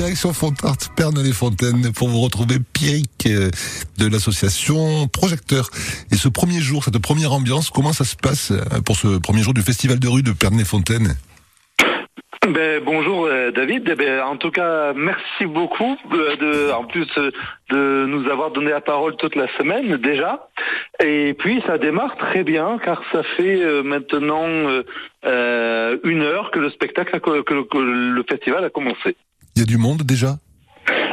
Direction Fontart, Perne-les-Fontaines, pour vous retrouver Pierrick euh, de l'association Projecteur. Et ce premier jour, cette première ambiance, comment ça se passe euh, pour ce premier jour du festival de rue de Perne-les-Fontaines ben, bonjour euh, David. Eh ben, en tout cas, merci beaucoup de, en plus de nous avoir donné la parole toute la semaine déjà. Et puis ça démarre très bien car ça fait maintenant une heure que le spectacle, que le festival a commencé. Du monde déjà?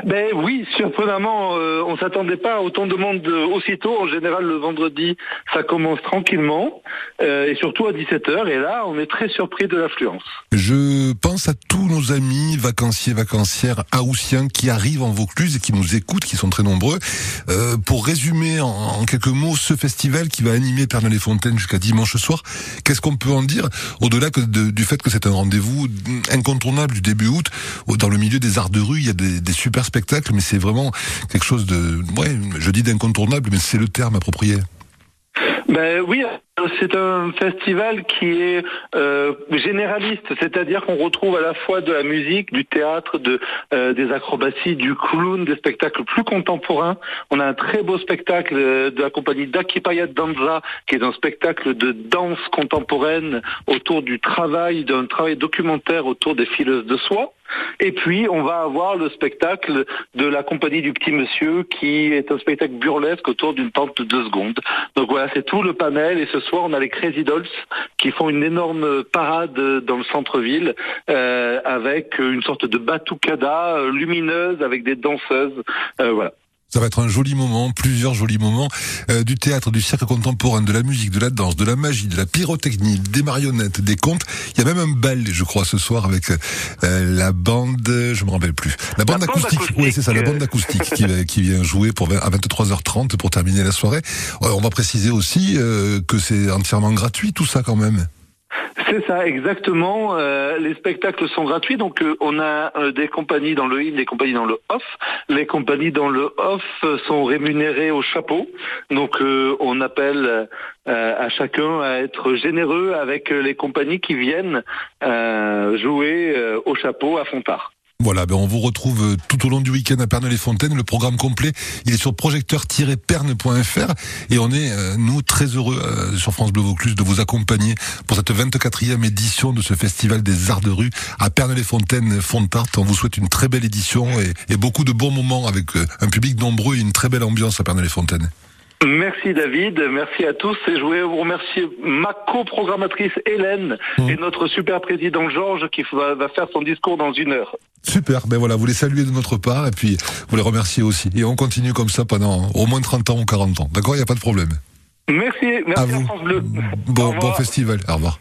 Ben oui, surprenamment, euh, on s'attendait pas à autant de monde euh, aussitôt. En général, le vendredi, ça commence tranquillement euh, et surtout à 17h. Et là, on est très surpris de l'affluence. Je pense à tous nos amis vacanciers, vacancières, haussiens qui arrivent en Vaucluse et qui nous écoutent, qui sont très nombreux. Euh, pour résumer en, quelques mots ce festival qui va animer Pernod-les-Fontaines jusqu'à dimanche soir, qu'est-ce qu'on peut en dire au-delà du fait que c'est un rendez-vous incontournable du début août dans le milieu des arts de rue, il y a des, des super spectacles, mais c'est vraiment quelque chose de, je dis d'incontournable, mais c'est le terme approprié. Ben oui, c'est un festival qui est euh, généraliste, c'est-à-dire qu'on retrouve à la fois de la musique, du théâtre, de, euh, des acrobaties, du clown, des spectacles plus contemporains. On a un très beau spectacle euh, de la compagnie Dakipayat Danza, qui est un spectacle de danse contemporaine autour du travail, d'un travail documentaire autour des fileuses de soie. Et puis, on va avoir le spectacle de la compagnie du petit monsieur, qui est un spectacle burlesque autour d'une tente de deux secondes. Donc voilà, c'est tout le panel. Et ce soir, on a les Crazy Dolls qui font une énorme parade dans le centre-ville euh, avec une sorte de batucada lumineuse avec des danseuses. Euh, voilà. Ça va être un joli moment, plusieurs jolis moments, euh, du théâtre, du cirque contemporain, de la musique, de la danse, de la magie, de la pyrotechnie, des marionnettes, des contes. Il y a même un bal, je crois, ce soir avec euh, la bande, je me rappelle plus, la bande, la acoustique. Oui, c'est ça, la bande acoustique qui, qui, vient jouer pour à 23h30 pour terminer la soirée. Euh, on va préciser aussi euh, que c'est entièrement gratuit tout ça quand même. C'est ça, exactement. Euh, les spectacles sont gratuits, donc euh, on a euh, des compagnies dans le in, des compagnies dans le off. Les compagnies dans le off sont rémunérées au chapeau, donc on appelle à chacun à être généreux avec les compagnies qui viennent jouer au chapeau à Fontard. Voilà, ben on vous retrouve tout au long du week-end à Perne-les-Fontaines. Le programme complet, il est sur projecteur-perne.fr et on est, euh, nous, très heureux euh, sur France Bleu Vaucluse de vous accompagner pour cette 24e édition de ce festival des arts de rue à Perne-les-Fontaines, Fontart. On vous souhaite une très belle édition et, beaucoup de bons moments avec euh, un public nombreux et une très belle ambiance à Perne-les-Fontaines. Merci David, merci à tous et je voulais vous remercier ma coprogrammatrice Hélène mmh. et notre super président Georges qui va, va, faire son discours dans une heure. Super, ben voilà, vous les saluez de notre part et puis vous les remerciez aussi. Et on continue comme ça pendant au moins 30 ans ou 40 ans. D'accord, il n'y a pas de problème. Merci, merci à vous. France Bleu. Bon, bon festival, au revoir.